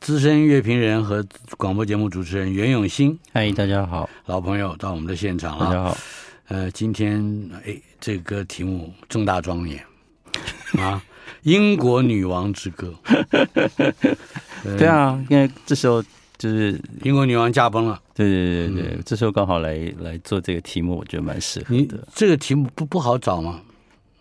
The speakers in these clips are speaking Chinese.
资深乐评人和广播节目主持人袁永新，嗨，大家好，老朋友到我们的现场了，大家好。呃，今天哎，这个题目重大庄严 啊，英国女王之歌。对啊，因为这时候就是英国女王驾崩了，对对对对，嗯、这时候刚好来来做这个题目，我觉得蛮适合的。这个题目不不好找吗？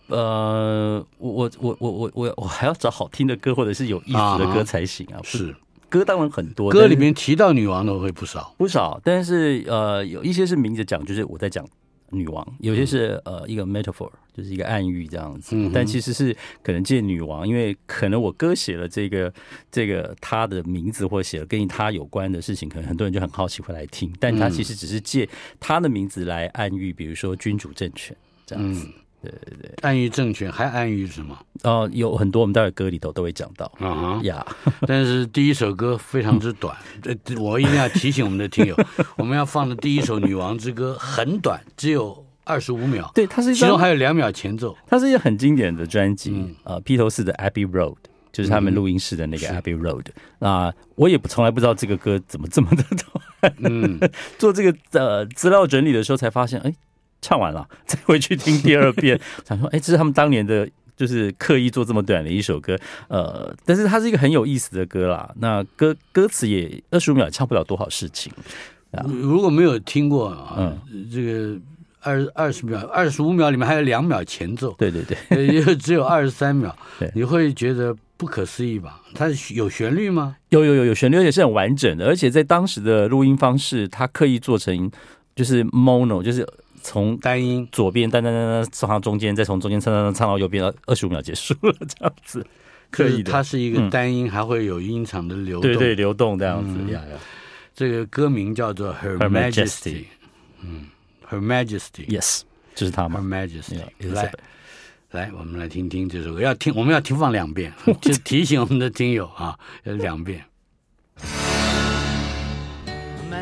呃，我我我我我我我还要找好听的歌或者是有意思的歌才行啊，是。歌当然很多，歌里面提到女王的会不少不少，但是呃，有一些是明着讲，就是我在讲女王；有些是呃一个 metaphor，就是一个暗喻这样子。嗯、但其实是可能借女王，因为可能我歌写了这个这个她的名字，或写了跟她有关的事情，可能很多人就很好奇会来听。但她其实只是借她的名字来暗喻，比如说君主政权这样子。嗯对对对，暗喻政权还安于什么？哦，有很多我们待会歌里头都会讲到啊呀。但是第一首歌非常之短，我一定要提醒我们的听友，我们要放的第一首《女王之歌》很短，只有二十五秒。对，它是其中还有两秒前奏。它是一个很经典的专辑，呃，披头士的 Abbey Road，就是他们录音室的那个 Abbey Road。那我也从来不知道这个歌怎么这么的短。嗯，做这个呃资料整理的时候才发现，哎。唱完了，再回去听第二遍，想说，哎，这是他们当年的，就是刻意做这么短的一首歌，呃，但是它是一个很有意思的歌啦。那歌歌词也二十五秒也唱不了多少事情。如果没有听过啊，嗯，这个二二十秒、二十五秒里面还有两秒前奏，对对对，也只有二十三秒，你会觉得不可思议吧？它有旋律吗？有有有有旋律，而且是很完整的，而且在当时的录音方式，它刻意做成就是 mono，就是。从单音左边单单单单唱到中间，再从中间唱唱唱到右边，二十五秒结束了，这样子。可以的，它是一个单音，还会有音场的流动，对对，流动这样子呀。这个歌名叫做 Her Majesty，嗯，Her Majesty，Yes，就是他吗？Her Majesty，来，来，我们来听听这首歌，要听，我们要听放两遍，就提醒我们的听友啊，要两遍。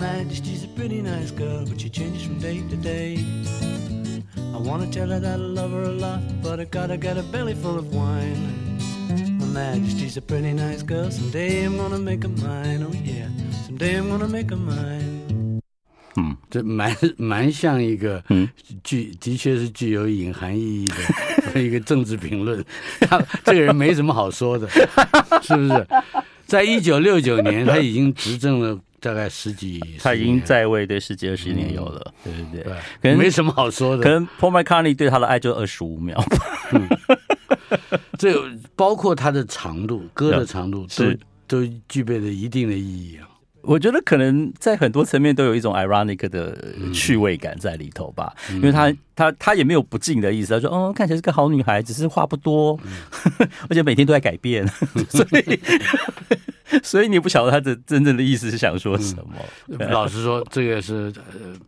Majesty's a pretty nice girl, but she changes from day to day. I wanna tell her that I love her a lot, but I gotta get a belly full of wine. My Majesty's a pretty nice girl, someday I'm gonna make her mine, oh yeah, someday I'm gonna make her mine. 嗯，这蛮蛮像一个具，的确是具有隐含意义的一个政治评论。他这个人没什么好说的，是不是？在一九六九年，他已经执政了。大概十几，他已经在位对十几二十年有了，对对对，可能没什么好说的。可能 Paul McCartney 对他的爱就二十五秒，这包括他的长度，歌的长度都都具备了一定的意义啊。我觉得可能在很多层面都有一种 ironic 的趣味感在里头吧，因为他他他也没有不敬的意思，他说哦，看起来是个好女孩，只是话不多，而且每天都在改变，所以。所以你不晓得他的真正的意思是想说什么？嗯、老实说，这个是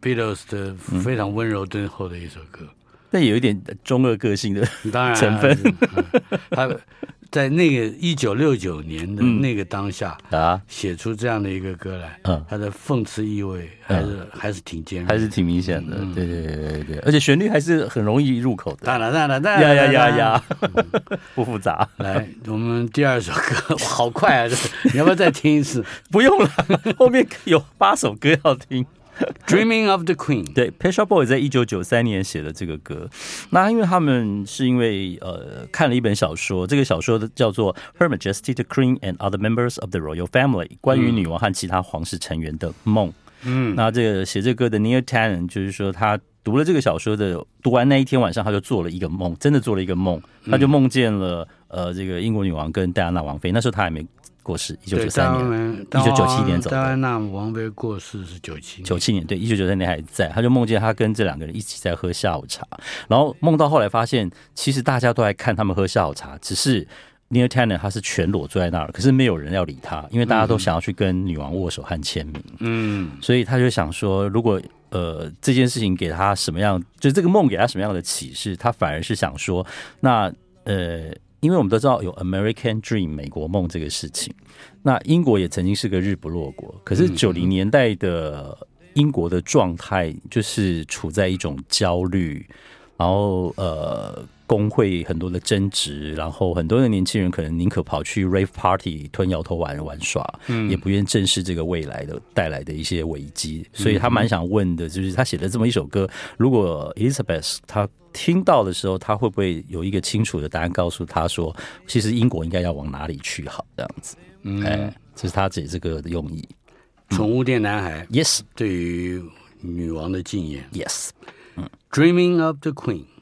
Beatles 的非常温柔敦厚的一首歌，但有一点中二个性的当然成分。他在那个一九六九年的那个当下啊，写出这样的一个歌来，嗯，它的讽刺意味还是还是挺尖锐，还是挺明显的。对对对对对，而且旋律还是很容易入口的。哒啦哒啦哒呀呀呀呀，不复杂。来，我们第二首歌，好快啊！你要不要再听一次？不用了，后面有八首歌要听。Dreaming of the Queen，对，Pet Shop Boys 在一九九三年写的这个歌。那因为他们是因为呃看了一本小说，这个小说的叫做《Her Majesty the Queen and Other Members of the Royal Family》，关于女王和其他皇室成员的梦。嗯，那这个写这个歌的 Neil Tennant 就是说他读了这个小说的，读完那一天晚上他就做了一个梦，真的做了一个梦，他就梦见了呃这个英国女王跟戴安娜王妃，那时候他还没。过世，一九九三年，一九九七年走的。戴安娜王妃过世是九七九七年，对，一九九三年还在，他就梦见他跟这两个人一起在喝下午茶，然后梦到后来发现，其实大家都在看他们喝下午茶，只是 Neil Tennant 他是全裸坐在那儿，可是没有人要理他，因为大家都想要去跟女王握手和签名，嗯，所以他就想说，如果呃这件事情给他什么样，就这个梦给他什么样的启示，他反而是想说，那呃。因为我们都知道有 American Dream 美国梦这个事情，那英国也曾经是个日不落国，可是九零年代的英国的状态就是处在一种焦虑，然后呃工会很多的争执，然后很多的年轻人可能宁可跑去 rave party 吞摇头玩玩耍，嗯，也不愿正视这个未来的带来的一些危机，所以他蛮想问的，就是他写的这么一首歌，如果 Elizabeth 他。听到的时候，他会不会有一个清楚的答案告诉他说，其实英国应该要往哪里去？好，这样子，嗯，哎，这是他写这个的用意。宠物店男孩，Yes，对于女王的敬言，Yes，嗯，Dreaming of the Queen。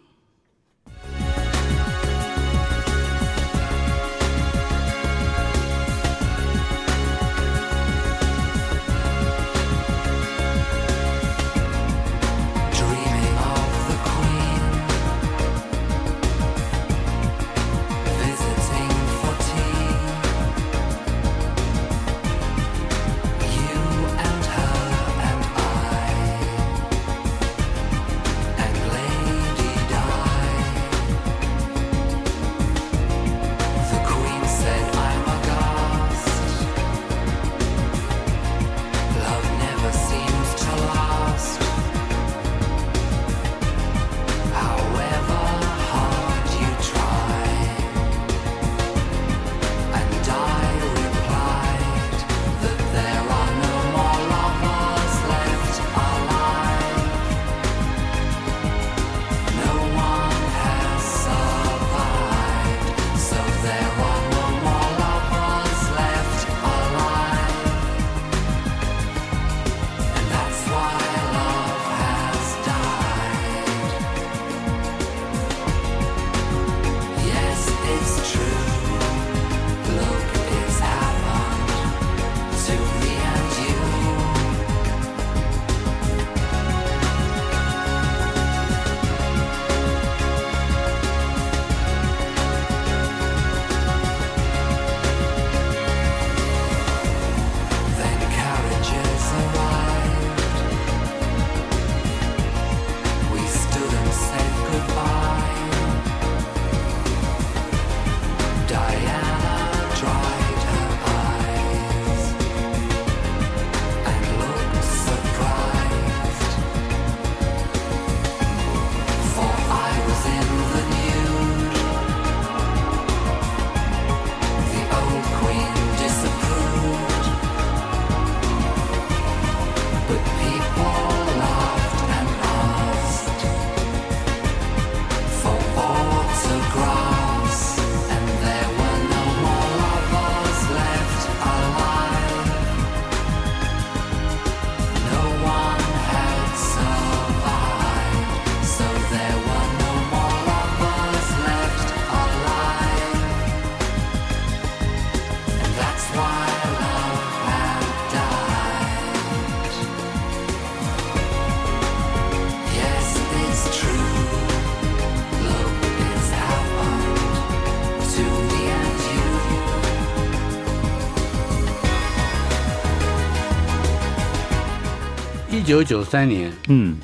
九九三年，嗯，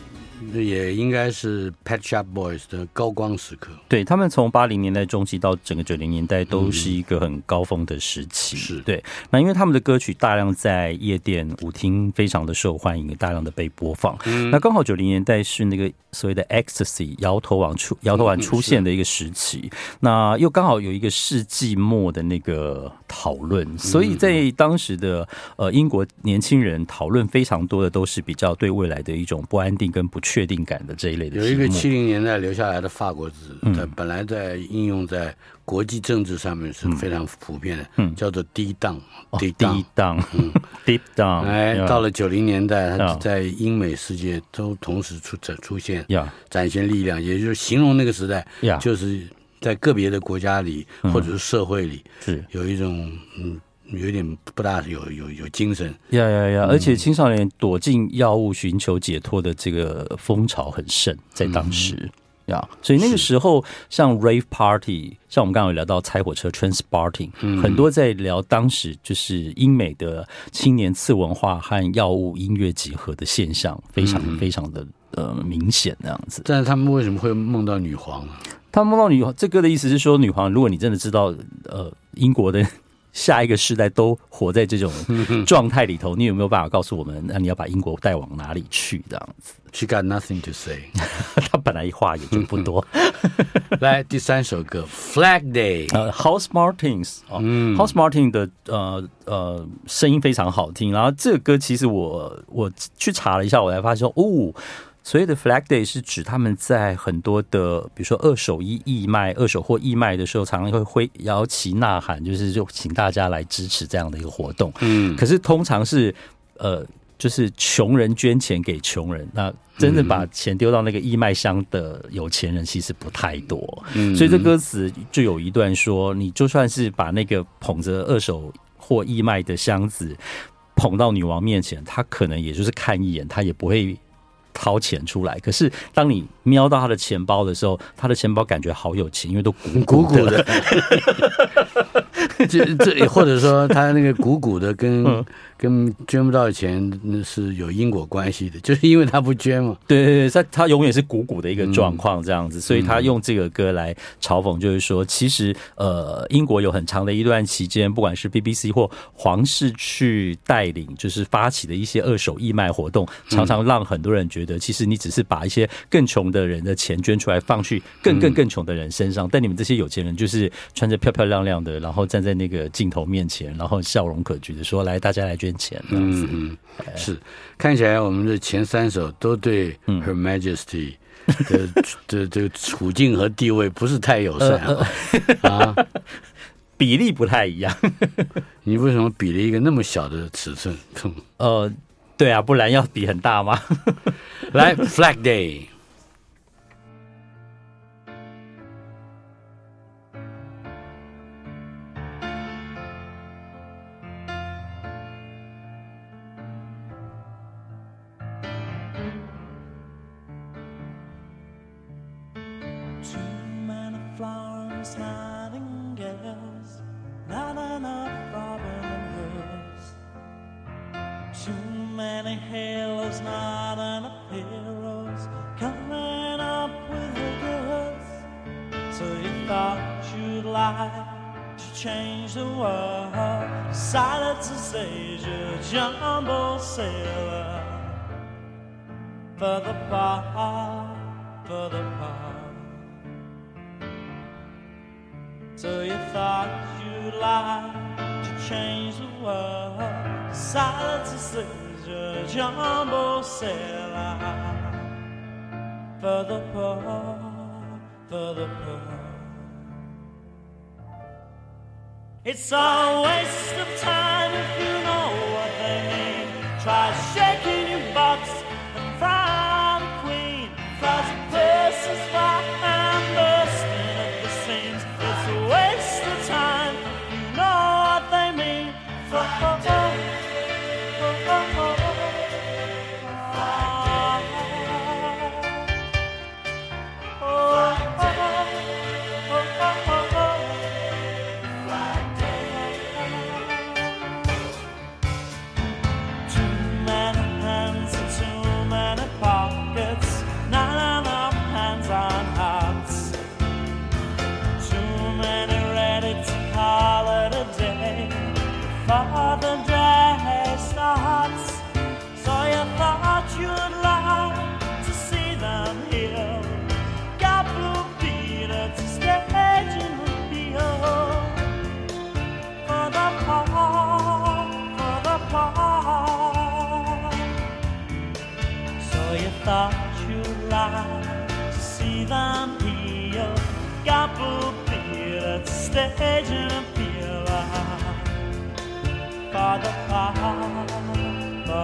也应该是 Pet Shop Boys 的高光时刻。对，他们从八零年代中期到整个九零年代都是一个很高峰的时期。是、嗯、对。那因为他们的歌曲大量在夜店、舞厅非常的受欢迎，大量的被播放。嗯、那刚好九零年代是那个所谓的 Ecstasy 摇头丸出摇头丸出现的一个时期。嗯、那又刚好有一个世纪末的那个讨论，所以在当时的呃英国年轻人讨论非常多的都是比较对未来的一种不安定跟不确定感的这一类的。有一个七零年代留下来的法国字，在本来在应用在国际政治上面是非常普遍的，嗯，叫做低档，低档，嗯，deep down。哎，到了九零年代，它在英美世界都同时出展出现，展现力量，也就是形容那个时代，就是在个别的国家里或者是社会里，是。有一种嗯。有点不大有有有精神，呀呀呀！而且青少年躲进药物寻求解脱的这个风潮很盛，在当时呀，嗯、所以那个时候像 rave party，像我们刚刚有聊到拆火车 transporting，、嗯、很多在聊当时就是英美的青年次文化和药物音乐结合的现象，非常非常的呃明显那样子。但是他们为什么会梦到女皇呢？他们梦到女皇，这歌的意思是说，女皇，如果你真的知道呃英国的。下一个世代都活在这种 状态里头，你有没有办法告诉我们？那你要把英国带往哪里去？这样子，She got nothing to say。他本来话也就不多。来第三首歌，Flag Day，呃，Housemartins，嗯，Housemartins 的呃呃声音非常好听。然后这个歌其实我我去查了一下，我才发现哦。所谓的 Flag Day 是指他们在很多的，比如说二手衣义卖、二手货义卖的时候，常常会挥摇旗呐喊，就是就请大家来支持这样的一个活动。嗯，可是通常是呃，就是穷人捐钱给穷人，那真正把钱丢到那个义卖箱的有钱人其实不太多。嗯，所以这歌词就有一段说，你就算是把那个捧着二手货义卖的箱子捧到女王面前，她可能也就是看一眼，她也不会。掏钱出来，可是当你瞄到他的钱包的时候，他的钱包感觉好有钱，因为都鼓鼓的。这这，或者说他那个鼓鼓的跟。嗯跟捐不到钱那是有因果关系的，就是因为他不捐嘛。对对对，他他永远是鼓鼓的一个状况这样子，嗯、所以他用这个歌来嘲讽，就是说，其实呃，英国有很长的一段期间，不管是 BBC 或皇室去带领，就是发起的一些二手义卖活动，常常让很多人觉得，其实你只是把一些更穷的人的钱捐出来，放去更更更穷的人身上，但你们这些有钱人就是穿着漂漂亮亮的，然后站在那个镜头面前，然后笑容可掬的说：“来，大家来捐。”钱嗯嗯是，看起来我们的前三首都对 Her Majesty 的 的这个处境和地位不是太友善啊，啊，比例不太一样。你为什么比了一个那么小的尺寸？呃，对啊，不然要比很大吗？来，Flag Day。I should.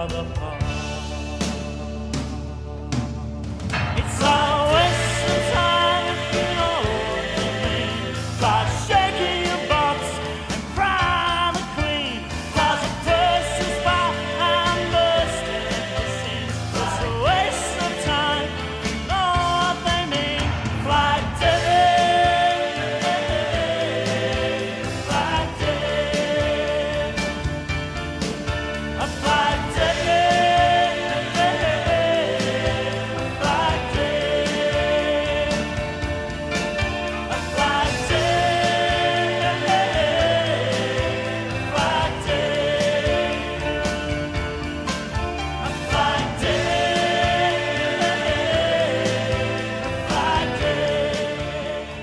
another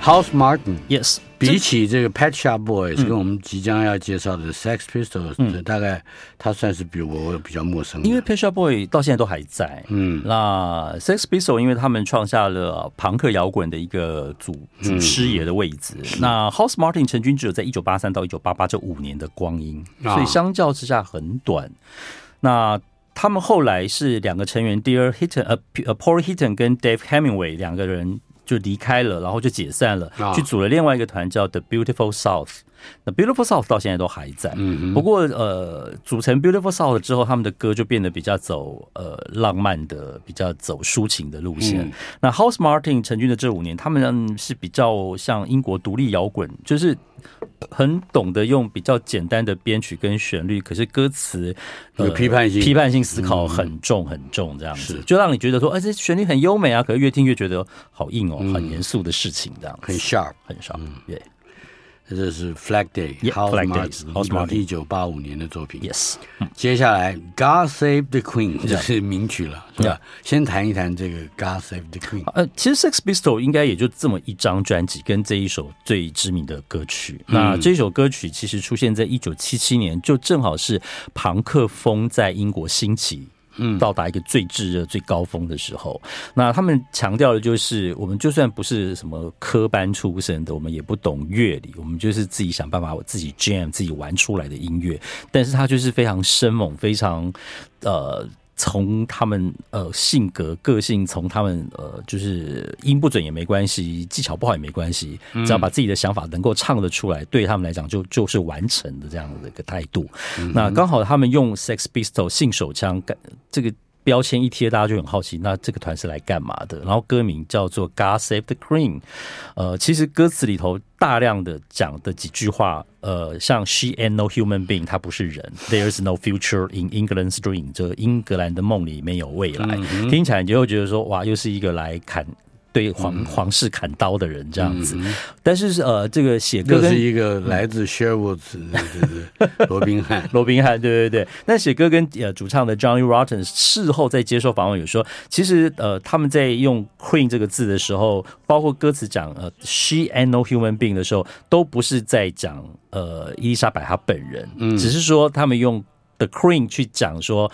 House Martin，Yes，比起这个 Pet Shop Boys，跟我们即将要介绍的 Sex Pistols，大概他算是比我比较陌生。因为 Pet Shop Boys 到现在都还在，嗯，那 Sex Pistols 因为他们创下了朋克摇滚的一个祖祖师爷的位置。那 House Martin 成军只有在一九八三到一九八八这五年的光阴，所以相较之下很短。那他们后来是两个成员，Dear Hitton，呃，Paul Hitton 跟 Dave Hemingway 两个人。就离开了，然后就解散了，去组了另外一个团叫 The Beautiful South。那 Beautiful South 到现在都还在，不过呃，组成 Beautiful South 之后，他们的歌就变得比较走呃浪漫的，比较走抒情的路线。那 House Martin 成军的这五年，他们是比较像英国独立摇滚，就是很懂得用比较简单的编曲跟旋律，可是歌词有批判性，批判性思考很重很重，这样子。就让你觉得说，哎，这旋律很优美啊，可是越听越觉得好硬哦，很严肃的事情，这样很 sharp，很 sharp，对。这是 Flag Day，House Martin 一九八五年的作品。Yes，接下来 God Save the Queen 这是名曲了，是吧？先谈一谈这个 God Save the Queen。呃，其实 Sex Pistols 应该也就这么一张专辑，跟这一首最知名的歌曲。那这首歌曲其实出现在一九七七年，就正好是朋克风在英国兴起。嗯，到达一个最炙热、最高峰的时候，那他们强调的就是，我们就算不是什么科班出身的，我们也不懂乐理，我们就是自己想办法，我自己 jam 自己玩出来的音乐。但是它就是非常生猛，非常呃。从他们呃性格个性，从他们呃就是音不准也没关系，技巧不好也没关系，只要把自己的想法能够唱得出来，对他们来讲就就是完成的这样的一个态度。那刚好他们用 Sex Pistols 性手枪干这个。标签一贴，大家就很好奇，那这个团是来干嘛的？然后歌名叫做 God Save the Queen，呃，其实歌词里头大量的讲的几句话，呃，像 She ain't no human being，她不是人；There's no future in England's dream，这英格兰的梦里没有未来。嗯、听起来你就会觉得说，哇，又是一个来砍。对皇皇室砍刀的人这样子，但是呃，这个写歌是一个来自 Sherwood 的 罗宾汉，罗宾汉，对对对。那写歌跟呃主唱的 Johnny Rotten 事后在接受访问有说，其实呃他们在用 Queen 这个字的时候，包括歌词讲呃 She ain't no human being 的时候，都不是在讲呃伊丽莎白她本人，只是说他们用 The Queen 去讲说，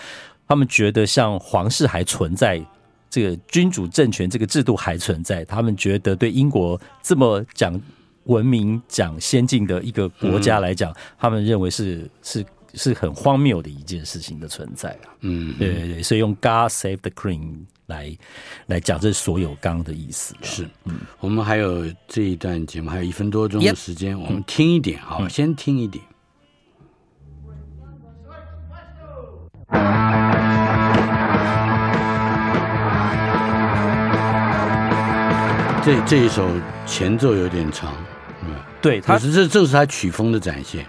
他们觉得像皇室还存在。这个君主政权这个制度还存在，他们觉得对英国这么讲文明、讲先进的一个国家来讲，嗯、他们认为是是是很荒谬的一件事情的存在啊。嗯，对对对，所以用 God Save the Queen 来来讲这所有刚的意思。是，嗯，我们还有这一段节目还有一分多钟的时间我们听一点，好，嗯、先听一点。这这一首前奏有点长，嗯，对，它是这正是他曲风的展现。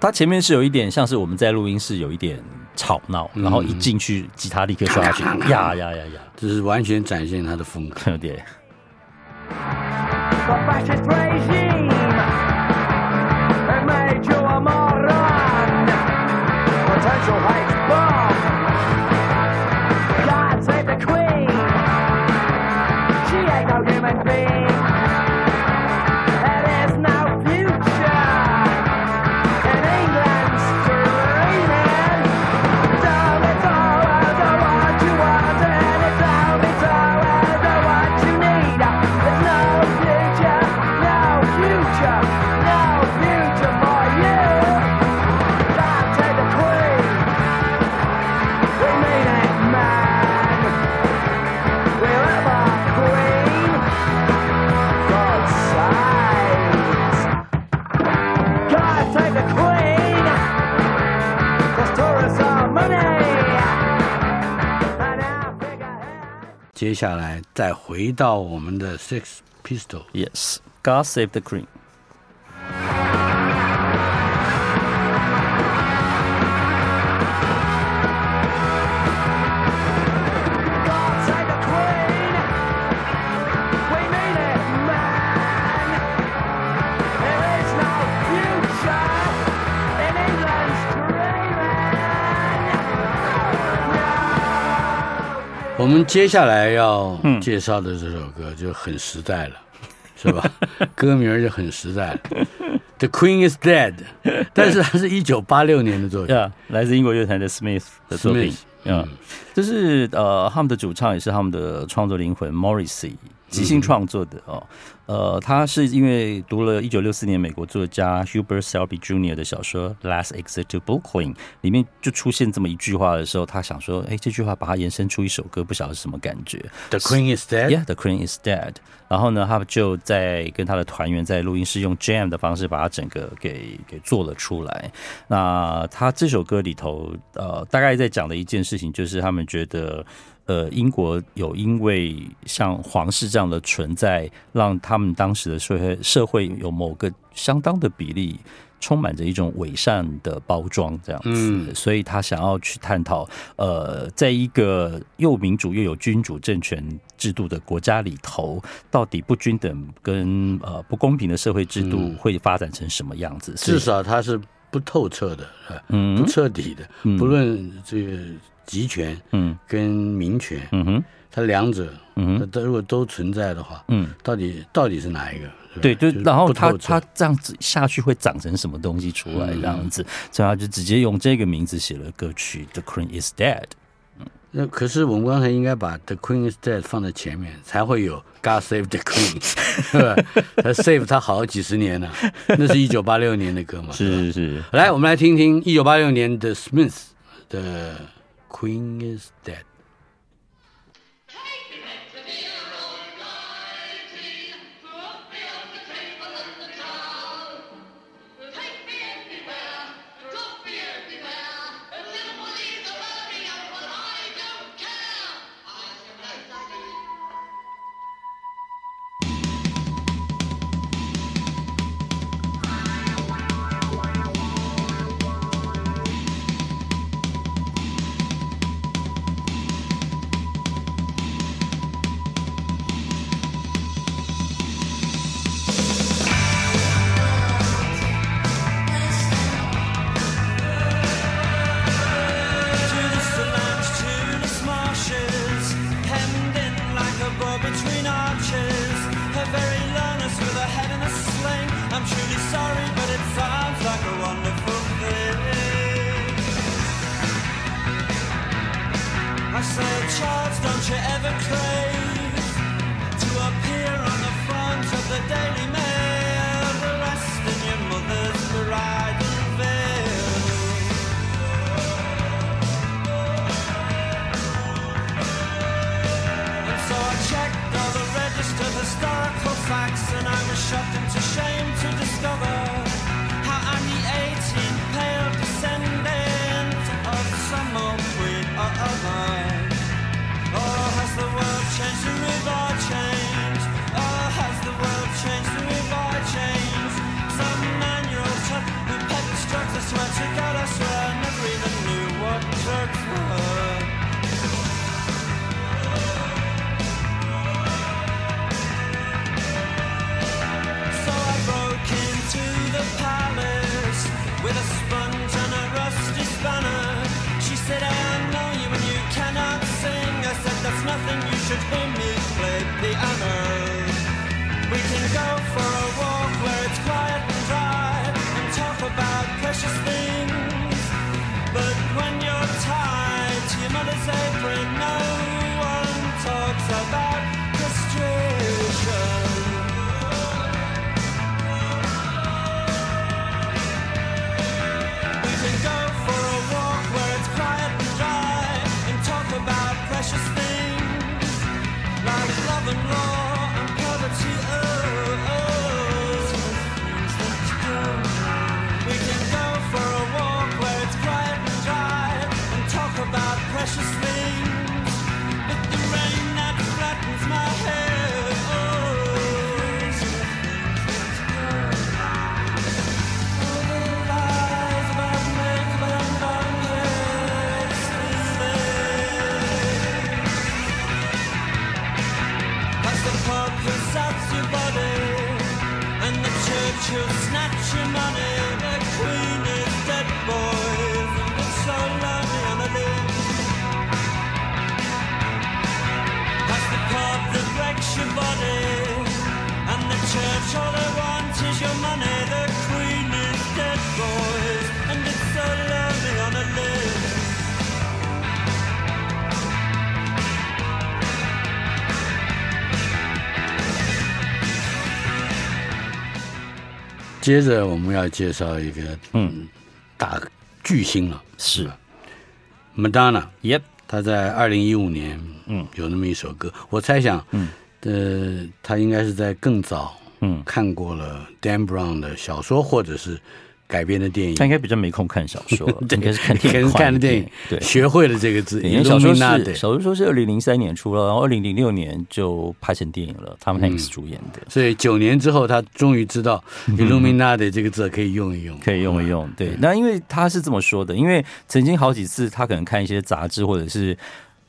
他前面是有一点像是我们在录音室有一点吵闹，然后一进去吉他立刻刷起，呀呀呀呀，这是完全展现他的风格，对。接下来再回到我们的 Sex Pistol。Yes，God Save the Queen。 我们接下来要介绍的这首歌就很实在了，嗯、是吧？歌名就很实在了，《The Queen Is Dead 》，但是它是一九八六年的作品，yeah, 来自英国乐坛的 Smith 的作品，嗯，这是呃他们的主唱也是他们的创作灵魂 Morrissey 即兴创作的哦。呃，他是因为读了一九六四年美国作家 Hubert Selby Jr. 的小说《Last Exit to Brooklyn》里面就出现这么一句话的时候，他想说，哎，这句话把它延伸出一首歌，不晓得是什么感觉。The Queen is dead. Yeah, the Queen is dead. 然后呢，他就在跟他的团员在录音室用 jam 的方式把它整个给给做了出来。那他这首歌里头，呃，大概在讲的一件事情就是他们觉得。呃，英国有因为像皇室这样的存在，让他们当时的社会社会有某个相当的比例充满着一种伪善的包装，这样子，嗯，所以他想要去探讨，呃，在一个又民主又有君主政权制度的国家里头，到底不均等跟呃不公平的社会制度会发展成什么样子？至少它是不透彻的，嗯，不彻底的，不论这个。集权，嗯，跟民权，嗯哼，它两者，嗯哼，它如果都存在的话，嗯，到底到底是哪一个？对，就然后它它这样子下去会长成什么东西出来？这样子，所以他就直接用这个名字写了歌曲《The Queen Is Dead》。嗯，那可是我们刚才应该把《The Queen Is Dead》放在前面，才会有《God Save the Queen 》，是吧？他 save 他好几十年了，那是一九八六年的歌嘛？是是是。来，我们来听听一九八六年的 Smith 的。Queen is dead. 接着我们要介绍一个嗯。大巨星了，是。Madonna，Yep，他在二零一五年嗯。有那么一首歌，我猜想嗯。呃她应该是在更早嗯。看过了 Dan Brown 的小说或者是。改编的电影，他应该比较没空看小说，应该是看电影。看的电影，对，学会了这个字。因为小说是小说是二零零三年出了，然后二零零六年就拍成电影了他们 Hanks 主演的。所以九年之后，他终于知道 Illuminati 这个字可以用一用，可以用一用。对，那因为他是这么说的，因为曾经好几次他可能看一些杂志或者是。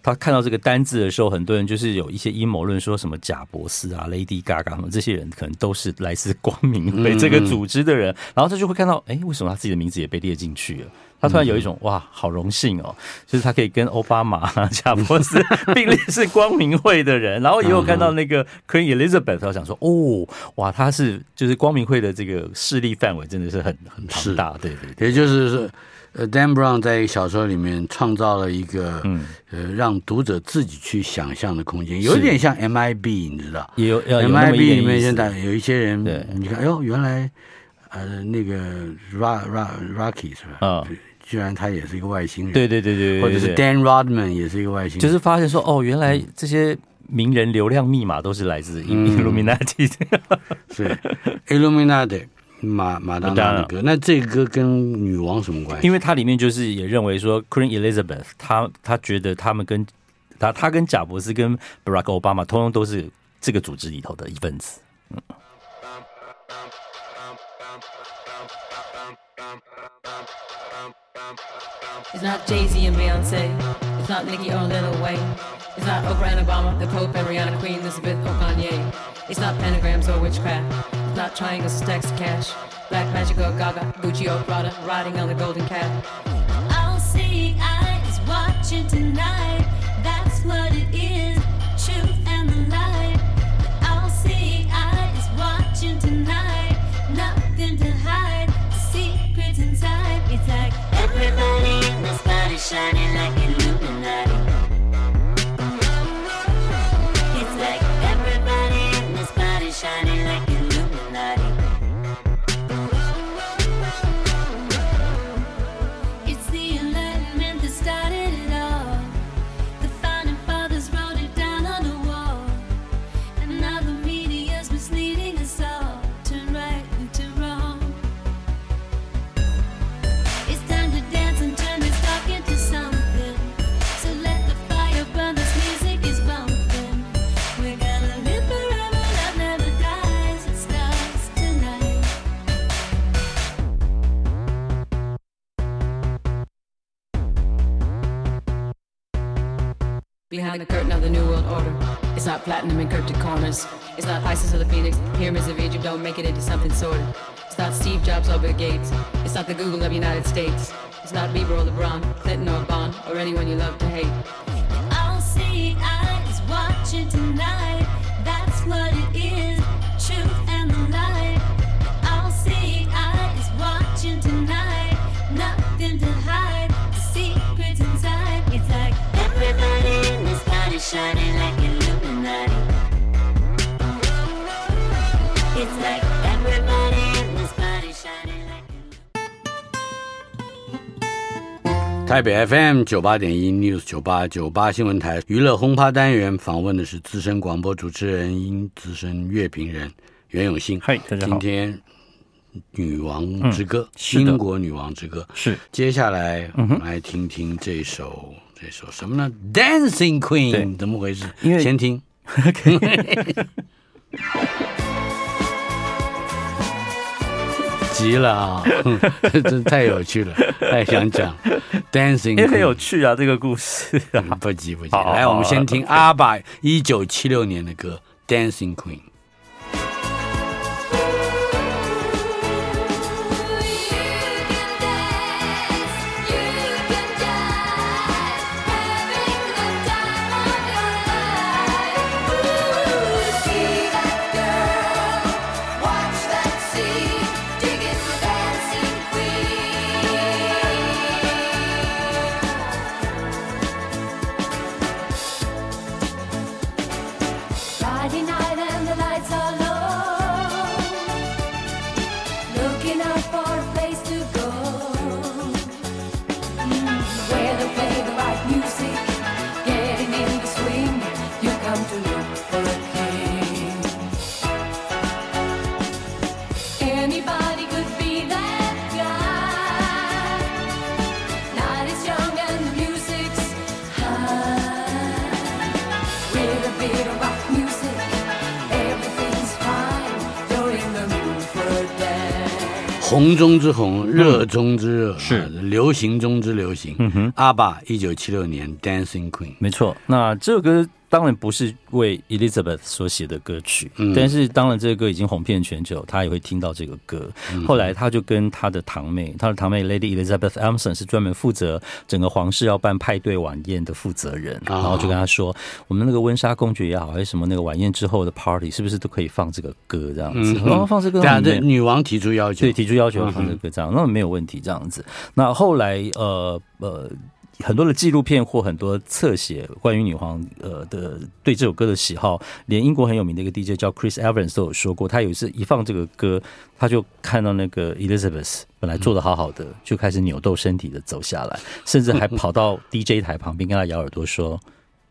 他看到这个单字的时候，很多人就是有一些阴谋论，说什么贾博士啊、Lady Gaga 什么这些人，可能都是来自光明会这个组织的人。然后他就会看到，哎，为什么他自己的名字也被列进去了？他突然有一种哇，好荣幸哦，就是他可以跟奥巴马、贾博斯并列是光明会的人。然后也有看到那个 Queen Elizabeth，他想说，哦，哇，他是就是光明会的这个势力范围真的是很很庞大，对对，对，也就是说。呃，Dan Brown 在小说里面创造了一个，嗯，呃，让读者自己去想象的空间，有点像 MIB，你知道？也有，有 MIB 里面现在有一些人，对，你看，哎呦，原来，呃，那个 Rock Rock Rocky 是吧？啊，居然他也是一个外星人，对对对对，或者是 Dan Rodman 也是一个外星人，就是发现说，哦，原来这些名人流量密码都是来自 Illuminati，是 Illuminati。马马当娜的歌，那这个歌跟女王什么关系？因为它里面就是也认为说，Queen Elizabeth，她她觉得他们跟她她跟贾伯斯跟 Barack Obama 通通都是这个组织里头的一份子。嗯。It's not Jay-Z and Beyonce. It's not Nicki or Lil Wayne. It's not Oprah and Obama, the Pope and Rihanna, Queen Elizabeth or Kanye. It's not pentagrams or witchcraft. Not triangles, stacks of cash. Black magic or Gaga, Gucci or Prada, riding on the golden cat. All seeing eyes watching tonight. That's what it is, truth and the light. All seeing eyes watching tonight. Nothing to hide, secrets inside. It's like everybody in this body shining like behind the curtain of the New World Order. It's not platinum and encrypted corners. It's not Isis or the Phoenix. Pyramids of Egypt don't make it into something sordid. It's not Steve Jobs or Bill Gates. It's not the Google of the United States. It's not Bieber or LeBron, Clinton or Bond, or anyone you love to hate. All seeing eyes watching tonight. That's what it 台北 FM 九八点一 News 九八九八新闻台娱乐轰趴单元访问的是资深广播主持人、因资深乐评人袁永信。嗨，大家好。今天女王之歌，嗯、英国女王之歌是。接下来我们来听听这首。这首什么呢？Dancing Queen，怎么回事？因为先听。急了啊！这太有趣了，太想讲 Dancing，也很有趣啊，这个故事。不急不急，来，我们先听阿爸一九七六年的歌 Dancing Queen。中之红，热中之热，是流行中之流行。嗯哼，阿爸一九七六年《Dancing Queen》，没错。那这首歌。当然不是为 Elizabeth 所写的歌曲，嗯，但是当然这个歌已经红遍全球，他也会听到这个歌。嗯、后来他就跟他的堂妹，他的堂妹 Lady Elizabeth Amson 是专门负责整个皇室要办派对晚宴的负责人，哦、然后就跟他说，我们那个温莎公爵也好，还是什么那个晚宴之后的 party，是不是都可以放这个歌这样子？然、嗯、后放这个歌，对，对女王提出要求，对，提出要求放这个歌这样，那没有问题这样子。那后来呃呃。很多的纪录片或很多侧写关于女皇呃的对这首歌的喜好，连英国很有名的一个 DJ 叫 Chris Evans 都有说过，他有一次一放这个歌，他就看到那个 Elizabeth 本来坐得好好的，就开始扭动身体的走下来，甚至还跑到 DJ 台旁边跟他咬耳朵说：“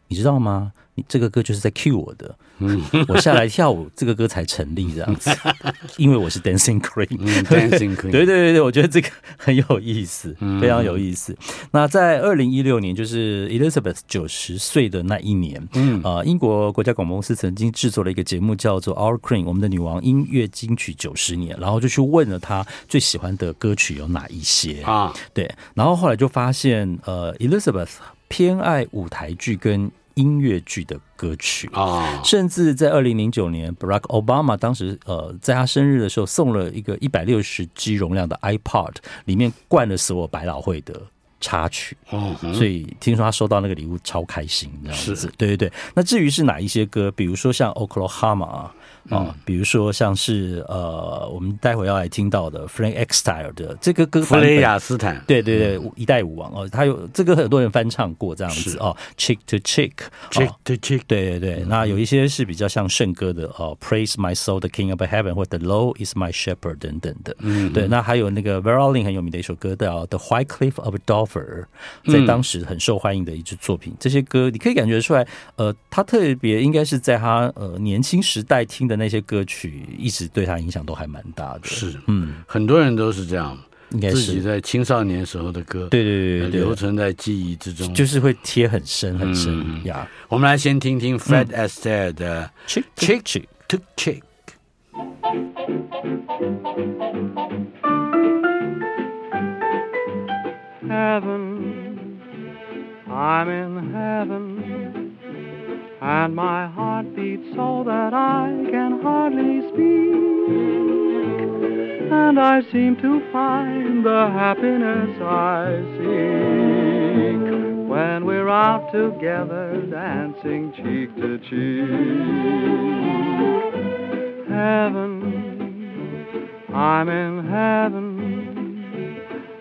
你知道吗？你这个歌就是在 cue 我的。”嗯，我下来跳舞，这个歌才成立这样子，因为我是 Dancing Queen，嗯，Dancing Queen，对对对对，我觉得这个很有意思，非常有意思。那在二零一六年，就是 Elizabeth 九十岁的那一年，嗯啊，英国国家广播公司曾经制作了一个节目，叫做 Our Queen，我们的女王音乐金曲九十年，然后就去问了她最喜欢的歌曲有哪一些啊？对，然后后来就发现，呃，Elizabeth 偏爱舞台剧跟。音乐剧的歌曲啊，甚至在二零零九年，Barack Obama 当时呃，在他生日的时候送了一个一百六十 G 容量的 iPod，里面灌了所有百老汇的插曲，所以听说他收到那个礼物超开心，这样子。对对对，那至于是哪一些歌，比如说像 Oklahoma。啊、哦，比如说像是呃，我们待会要来听到的 Frank X Style 的这个歌，弗雷亚斯坦，对对对，一代舞王哦，他有这个很多人翻唱过这样子哦，Chick to Cheek，Cheek to Cheek，对对对，嗯、那有一些是比较像圣歌的哦，Praise My Soul the King of Heaven 或者 The Lord Is My Shepherd 等等的，嗯，对，那还有那个 Vera Lynn 很有名的一首歌叫 The White Cliff of 在当时很受欢迎的一支作品，嗯、这些歌你可以感觉出来，呃，他特别应该是在他呃年轻时代听的。那些歌曲一直对他影响都还蛮大的，是，嗯，很多人都是这样，应该是自己在青少年时候的歌，对对对对，留存在记忆之中，就是会贴很深很深呀。我们来先听听 Fred Astaire 的 Chick Chick to Cheek。Heaven, I'm in heaven. And my heart beats so that I can hardly speak. And I seem to find the happiness I seek when we're out together dancing cheek to cheek. Heaven, I'm in heaven.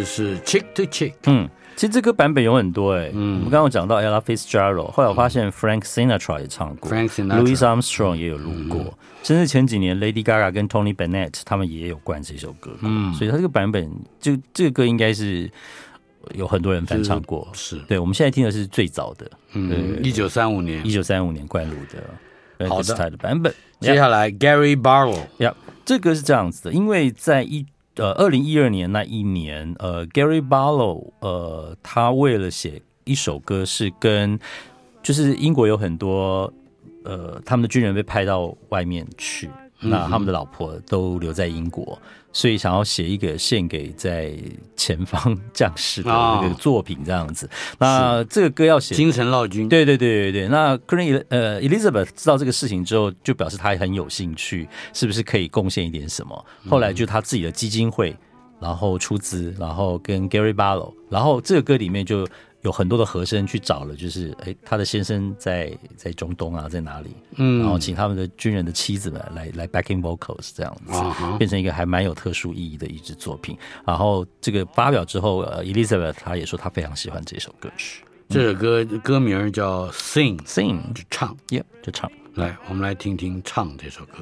这是 Chick to Chick。嗯，其实这个版本有很多哎、欸。嗯，我们刚刚讲到 Ella Fitzgerald，后来我发现 Frank Sinatra 也唱过，Frank Sinatra，Louis Armstrong 也有录过，嗯、甚至前几年 Lady Gaga 跟 Tony Bennett 他们也有灌这首歌。嗯，所以他这个版本就这个歌应该是有很多人翻唱过。是，对，我们现在听的是最早的，嗯，一九三五年，一九三五年灌录的，好的，的版本。接下来 Gary Barlow，呀，这个是这样子的，因为在一。呃，二零一二年那一年，呃，Gary Barlow，呃，他为了写一首歌，是跟就是英国有很多呃，他们的军人被派到外面去，那他们的老婆都留在英国。所以想要写一个献给在前方将士的那个作品这样子，哦、那这个歌要写京城老君，对对对对对。那 Queen 呃 Elizabeth 知道这个事情之后，就表示他很有兴趣，是不是可以贡献一点什么？后来就他自己的基金会，然后出资，然后跟 Gary Barlow，然后这个歌里面就。有很多的和声去找了，就是哎，他的先生在在中东啊，在哪里？嗯，然后请他们的军人的妻子们来来 backing vocals 这样子，啊、变成一个还蛮有特殊意义的一支作品。然后这个发表之后，呃，Elizabeth 她也说她非常喜欢这首歌曲。这首歌歌名叫 Sing Sing，就唱，Yeah，就唱。来，我们来听听唱这首歌。